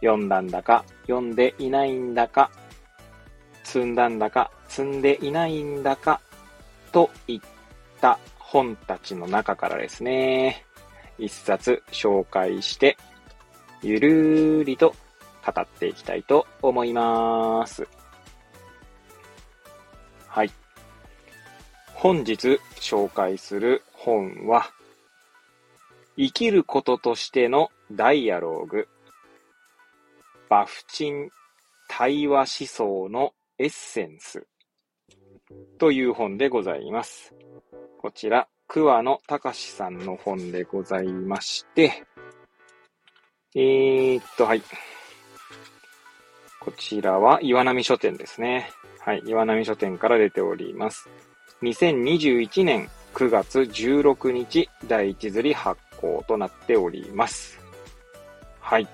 読んだんだか、読んでいないんだか、積んだんだか、積んでいないんだか、といった本たちの中からですね、一冊紹介して、ゆるーりと語っていきたいと思います。はい。本日紹介する本は、生きることとしてのダイアローグ、バフチン対話思想のエッセンスという本でございます。こちら、桑野隆さんの本でございまして、えーっと、はい。こちらは岩波書店ですね。はい。岩波書店から出ております。2021年9月16日第一釣り発行となっております。はい。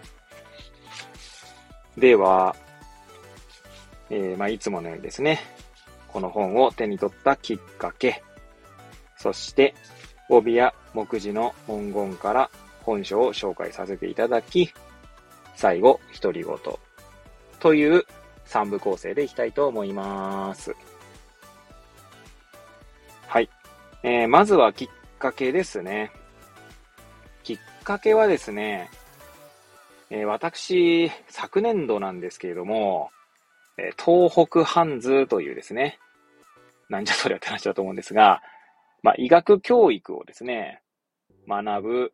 では、えー、まあ、いつものようにですね、この本を手に取ったきっかけ、そして、帯や目次の文言から本書を紹介させていただき、最後、独り言という三部構成でいきたいと思います。はい。えー、まずはきっかけですね。きっかけはですね、えー、私、昨年度なんですけれども、えー、東北ハンズというですね、なんじゃそりゃって話だと思うんですが、まあ、医学教育をですね、学ぶ、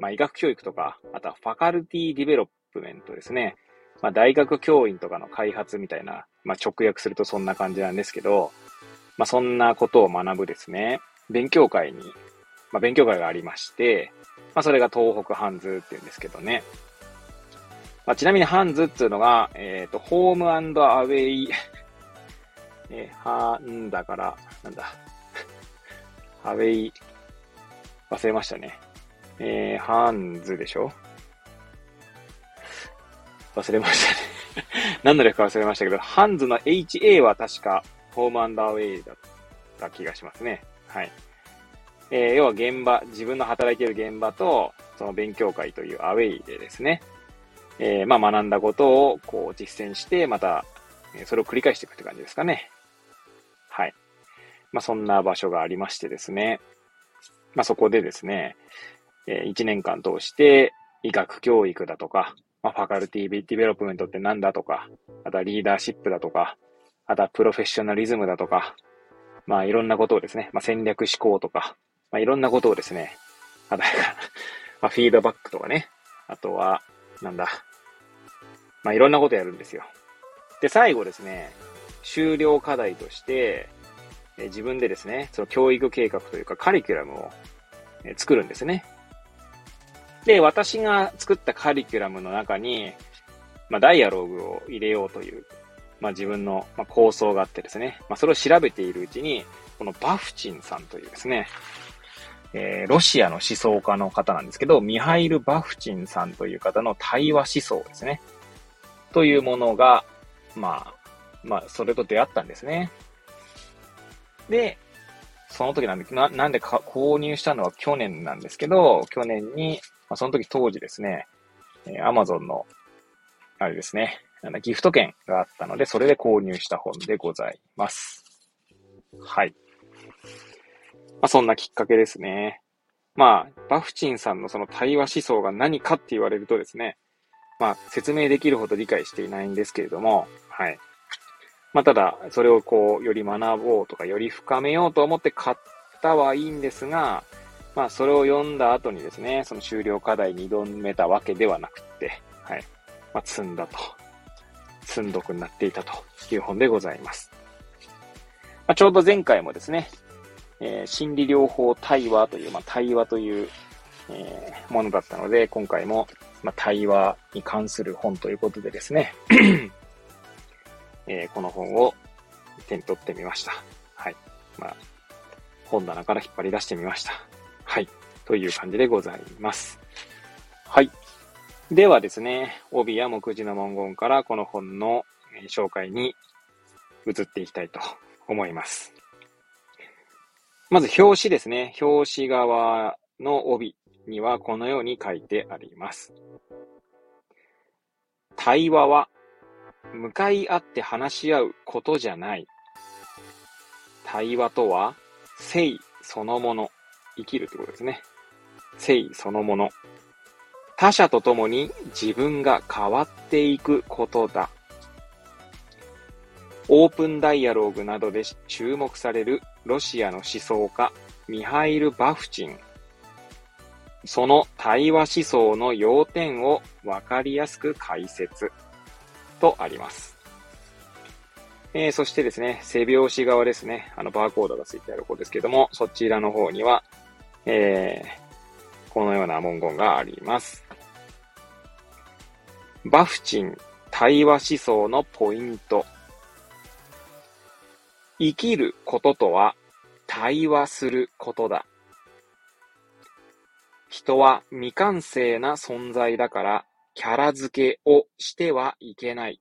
まあ、医学教育とか、あとは faculty development ですね。まあ、大学教員とかの開発みたいな、まあ、直訳するとそんな感じなんですけど、まあ、そんなことを学ぶですね、勉強会に、まあ、勉強会がありまして、まあ、それが東北ハンズって言うんですけどね。まあ、ちなみにハンズっていうのが、えっ、ー、と、ホームアウェイ、えー、ハンだから、なんだ、アウェイ、忘れましたね。えー、ハンズでしょ？忘れましたね。何の略か忘れましたけど、ハンズの HA は確か、ホームアンドアウェイだった気がしますね。はい。えー、要は現場、自分の働いている現場と、その勉強会というアウェイでですね、えー、まあ学んだことをこう実践して、また、それを繰り返していくって感じですかね。はい。まあそんな場所がありましてですね。まあそこでですね、えー、1年間通して医学教育だとか、まあ、 faculty development って何だとか、あとはリーダーシップだとか、あとはプロフェッショナリズムだとか、まあいろんなことをですね、まあ戦略思考とか、まあいろんなことをですね、あとは、まあフィードバックとかね、あとは、なんだ、まあいろんなことやるんですよ。で、最後ですね、終了課題として、え自分でですね、その教育計画というかカリキュラムをえ作るんですね。で、私が作ったカリキュラムの中に、まあ、ダイアログを入れようという、まあ、自分の、ま構想があってですね、まあ、それを調べているうちに、このバフチンさんというですね、えー、ロシアの思想家の方なんですけど、ミハイル・バフチンさんという方の対話思想ですね。というものが、まあ、まあ、それと出会ったんですね。で、その時なんで、ななんでか購入したのは去年なんですけど、去年に、まあ、その時当時ですね、えー、Amazon の、あれですね、あのギフト券があったので、それで購入した本でございます。はい。まあ、そんなきっかけですね。まあ、バフチンさんのその対話思想が何かって言われるとですね、まあ、説明できるほど理解していないんですけれども、はい。まあ、ただ、それをこう、より学ぼうとか、より深めようと思って買ったはいいんですが、まあ、それを読んだ後にですね、その終了課題に挑めたわけではなくって、はい。まあ、積んだと。積んどくになっていたという本でございます。まあ、ちょうど前回もですね、えー、心理療法対話という、まあ、対話という、えー、ものだったので、今回も、まあ、対話に関する本ということでですね、えー、この本を手に取ってみました。はい。まあ、本棚から引っ張り出してみました。はい。という感じでございます。はい。ではですね、帯や目次の文言からこの本の紹介に移っていきたいと思います。まず表紙ですね。表紙側の帯にはこのように書いてあります。対話は向かい合って話し合うことじゃない。対話とは生そのもの。生きるってことですね。生そのもの。他者と共に自分が変わっていくことだ。オープンダイアローグなどで注目されるロシアの思想家、ミハイル・バフチン。その対話思想の要点をわかりやすく解説とあります。えー、そしてですね、背拍子側ですね、あのバーコードがついてある方ですけども、そちらの方には、えー、このような文言があります。バフチン対話思想のポイント。生きることとは対話することだ。人は未完成な存在だからキャラ付けをしてはいけない。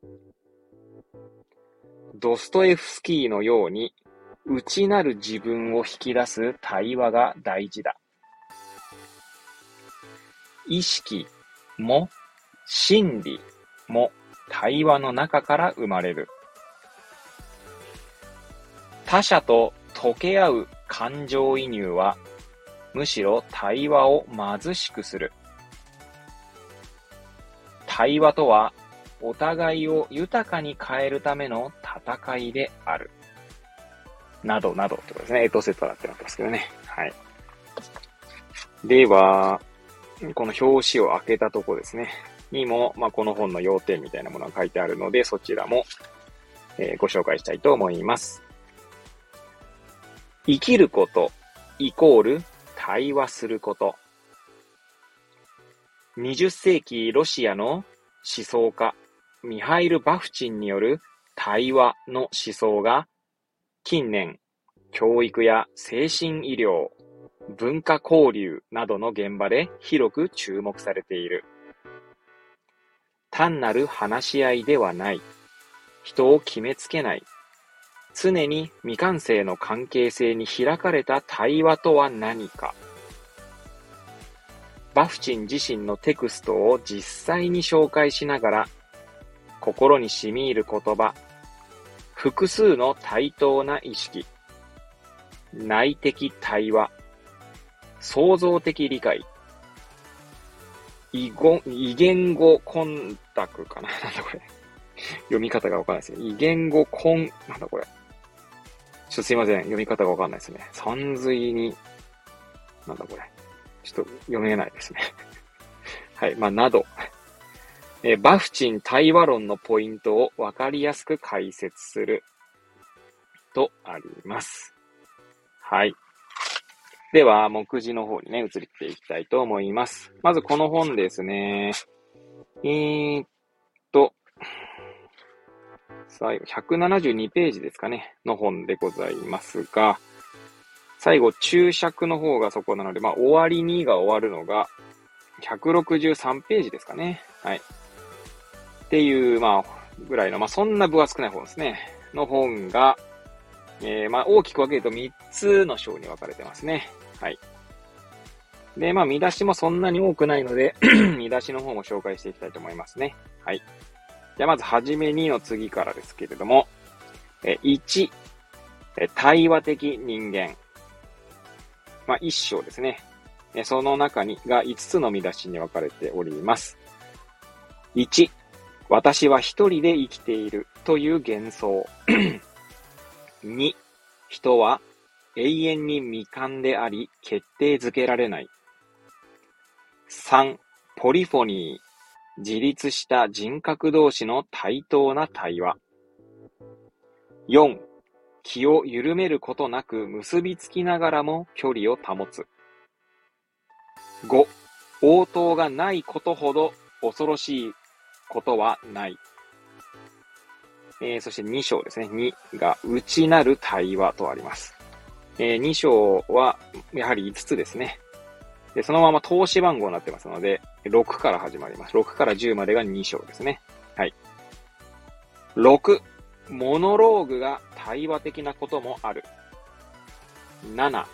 ドストエフスキーのように内なる自分を引き出す対話が大事だ。意識も心理も対話の中から生まれる。他者と溶け合う感情移入は、むしろ対話を貧しくする。対話とは、お互いを豊かに変えるための戦いである。などなどってことですね。エトセトラってなってますけどね。はい。では、この表紙を開けたとこですね。にも、まあ、この本の要点みたいなものが書いてあるので、そちらも、えー、ご紹介したいと思います。生きることイコール対話すること。20世紀ロシアの思想家ミハイル・バフチンによる対話の思想が近年教育や精神医療、文化交流などの現場で広く注目されている。単なる話し合いではない。人を決めつけない。常に未完成の関係性に開かれた対話とは何か。バフチン自身のテクストを実際に紹介しながら、心に染み入る言葉、複数の対等な意識、内的対話、創造的理解、異異言語コンタクかな？なんだこれ。読み方がわかんないですね。異言語コン、なんだこれ。ちょっとすいません。読み方がわかんないですね。三髄に、なんだこれ。ちょっと読めないですね。はい。まあ、など。えバフチン対話論のポイントをわかりやすく解説する。とあります。はい。では、目次の方にね、移っていきたいと思います。まずこの本ですね。えー、っ、最後、172ページですかね、の本でございますが、最後、注釈の方がそこなので、まあ、終わりにが終わるのが、163ページですかね。はい。っていう、まあ、ぐらいの、まあ、そんな分厚くない本ですね。の本が、えー、まあ、大きく分けると3つの章に分かれてますね。はい。で、まあ、見出しもそんなに多くないので 見出しの方も紹介していきたいと思いますね。はい。じゃあまずはじめにの次からですけれども、え1、え対話的人間。まあ、一章ですね。えその中にが5つの見出しに分かれております。1、私は一人で生きているという幻想。2、人は永遠に未完であり決定づけられない。3、ポリフォニー。自立した人格同士の対等な対話。4、気を緩めることなく結びつきながらも距離を保つ。5、応答がないことほど恐ろしいことはない。えー、そして2章ですね。2が、内なる対話とあります。えー、2章は、やはり5つですね。で、そのまま投資番号になってますので、6から始まります。6から10までが2章ですね。はい。6、モノローグが対話的なこともある。7、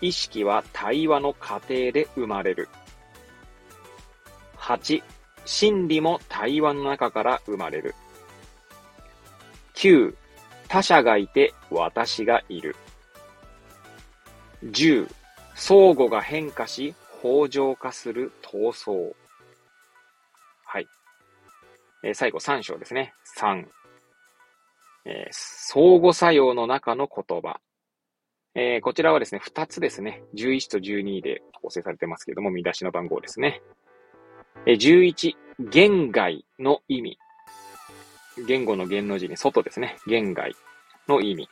意識は対話の過程で生まれる。8、真理も対話の中から生まれる。9、他者がいて私がいる。10、相互が変化し、法上化する闘争。はい。えー、最後3章ですね。3。えー、相互作用の中の言葉。えー、こちらはですね、2つですね。11と12で構成されてますけども、見出しの番号ですね。えー、11、言外の意味。言語の言の字に外ですね。言外の意味。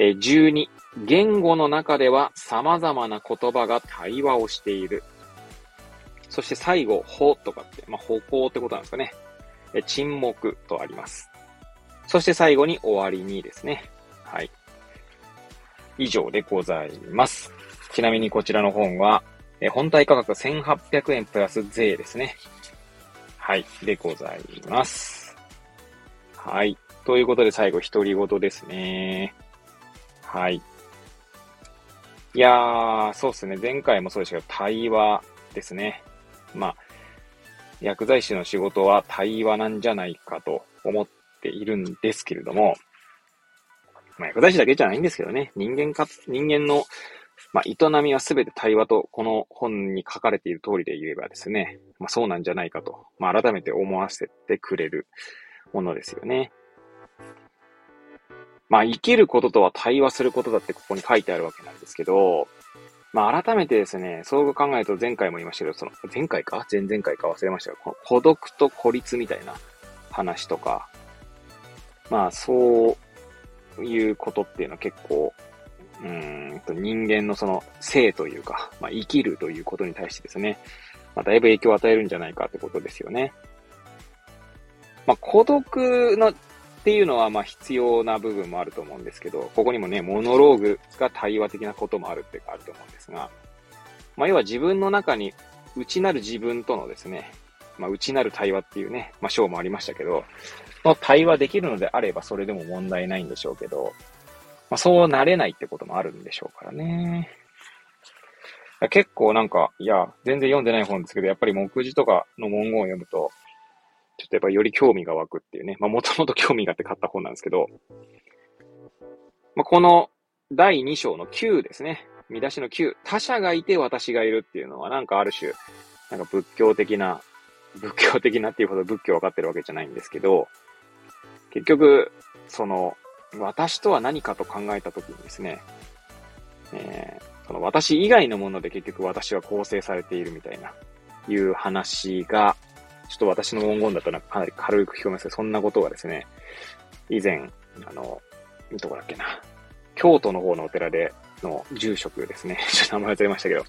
え、12、言語の中では様々な言葉が対話をしている。そして最後、法とかって、まあ、歩行ってことなんですかね。え沈黙とあります。そして最後に終わりにですね。はい。以上でございます。ちなみにこちらの本は、え本体価格1800円プラス税ですね。はい。でございます。はい。ということで最後、独り言ですね。はい。いやー、そうですね。前回もそうでしたけど、対話ですね。まあ、薬剤師の仕事は対話なんじゃないかと思っているんですけれども、まあ、薬剤師だけじゃないんですけどね。人間か、人間の、まあ、営みはすべて対話と、この本に書かれている通りで言えばですね、まあ、そうなんじゃないかと、まあ、改めて思わせてくれるものですよね。まあ、生きることとは対話することだってここに書いてあるわけなんですけど、まあ、改めてですね、そう考えると前回も言いましたけど、その、前回か？前々回か？忘れましたが、孤独と孤立みたいな話とか、まあ、そういうことっていうのは結構、うんと人間のその性というか、まあ、生きるということに対してですね、まあ、だいぶ影響を与えるんじゃないかってことですよね。まあ、孤独のっていうのは、まあ必要な部分もあると思うんですけど、ここにもね、モノローグが対話的なこともあるってあると思うんですが、まあ要は自分の中に内なる自分とのですね、まあ内なる対話っていうね、まあ章もありましたけど、の対話できるのであればそれでも問題ないんでしょうけど、まあそうなれないってこともあるんでしょうからね。結構なんか、いや、全然読んでない本ですけど、やっぱり目次とかの文言を読むと、ちょっとやっぱより興味が湧くっていうね。まあもともと興味があって買った本なんですけど、まあこの第2章の9ですね。見出しの9。他者がいて私がいるっていうのはなんかある種、なんか仏教的な、仏教的なっていうほど仏教分かってるわけじゃないんですけど、結局、その、私とは何かと考えたときにですね、えー、その私以外のもので結局私は構成されているみたいな、いう話がちょっと私の文言だとなんかかなり軽く聞こえますけど、そんなことがですね、以前、あの、どこだっけな、京都の方のお寺での住職ですね、ちょっと名前忘れましたけど、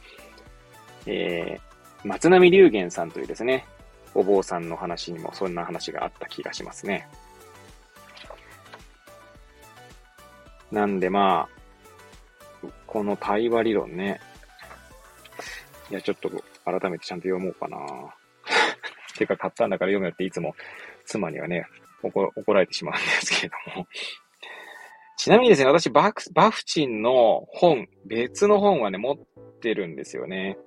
えー、松並龍玄さんというですね、お坊さんの話にもそんな話があった気がしますね。なんでまあ、この対話理論ね、いや、ちょっと改めてちゃんと読もうかな。てか買ったんだから読めよっていつも妻にはね、怒怒られてしまうんですけれども。ちなみにですね、私バク、バフチンの本、別の本はね、持ってるんですよね。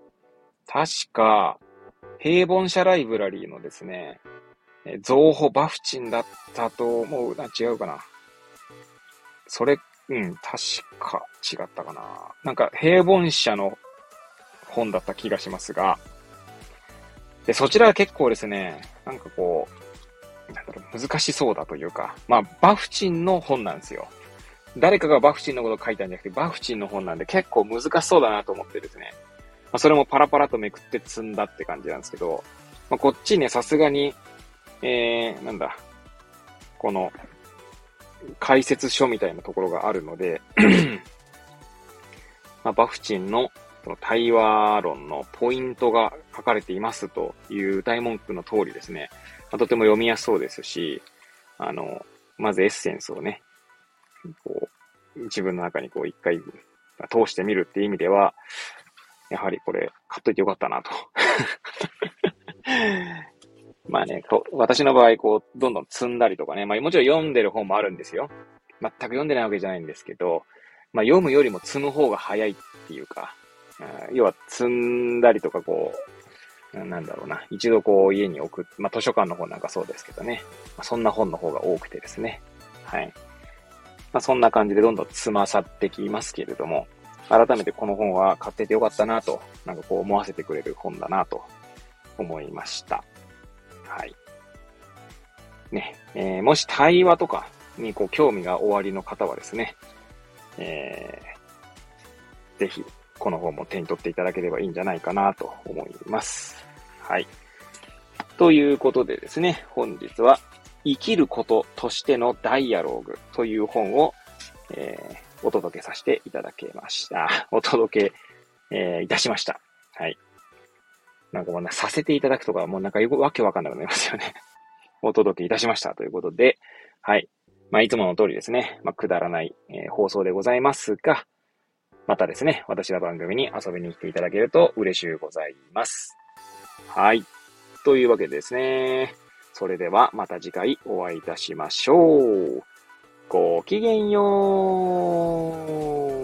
確か、平凡社ライブラリーのですね、造法バフチンだったと思うな、違うかな。それ、うん、確か違ったかな。なんか平凡社の本だった気がしますが、で、そちらは結構ですね、なんかこう、なんだろう、難しそうだというか、まあ、バフチンの本なんですよ。誰かがバフチンのことを書いたんじゃなくて、バフチンの本なんで結構難しそうだなと思ってですね。まあ、それもパラパラとめくって積んだって感じなんですけど、まあ、こっちね、さすがに、えー、なんだ、この、解説書みたいなところがあるので まあ、バフチンのその対話論のポイントが書かれていますという歌い文句の通りですね、まあ、とても読みやすそうですし、あの、まずエッセンスをね、こう、自分の中にこう一回通してみるっていう意味では、やはりこれ買っといてよかったなと。まあね、こ私の場合、こう、どんどん積んだりとかね、まあもちろん読んでる本もあるんですよ。全く読んでないわけじゃないんですけど、まあ読むよりも積む方が早いっていうか、要は積んだりとかこう、なんだろうな、一度こう家に置く、まあ図書館の本なんかそうですけどね、まあ、そんな本の方が多くてですね、はい。まあそんな感じでどんどん積まさってきますけれども、改めてこの本は買っててよかったなと、なんかこう思わせてくれる本だなと思いました。はい。ね、えー、もし対話とかにこう興味がおありの方はですね、えー、ぜひこの本も手に取っていただければいいんじゃないかなと思います。はい。ということでですね、本日は生きることとしてのダイアローグという本を、えー、お届けさせていただきました。お届け、えー、いたしました。はい。なんかもうなさせていただくとか、もうなんかよくわけわかんなくなりますよね。お届けいたしましたということで、はい。まあ、いつもの通りですね、まあ、くだらない、えー、放送でございますが、またですね、私の番組に遊びに来ていただけると嬉しゅうございます。はい。というわけでですね、それではまた次回お会いいたしましょう。ごきげんよう。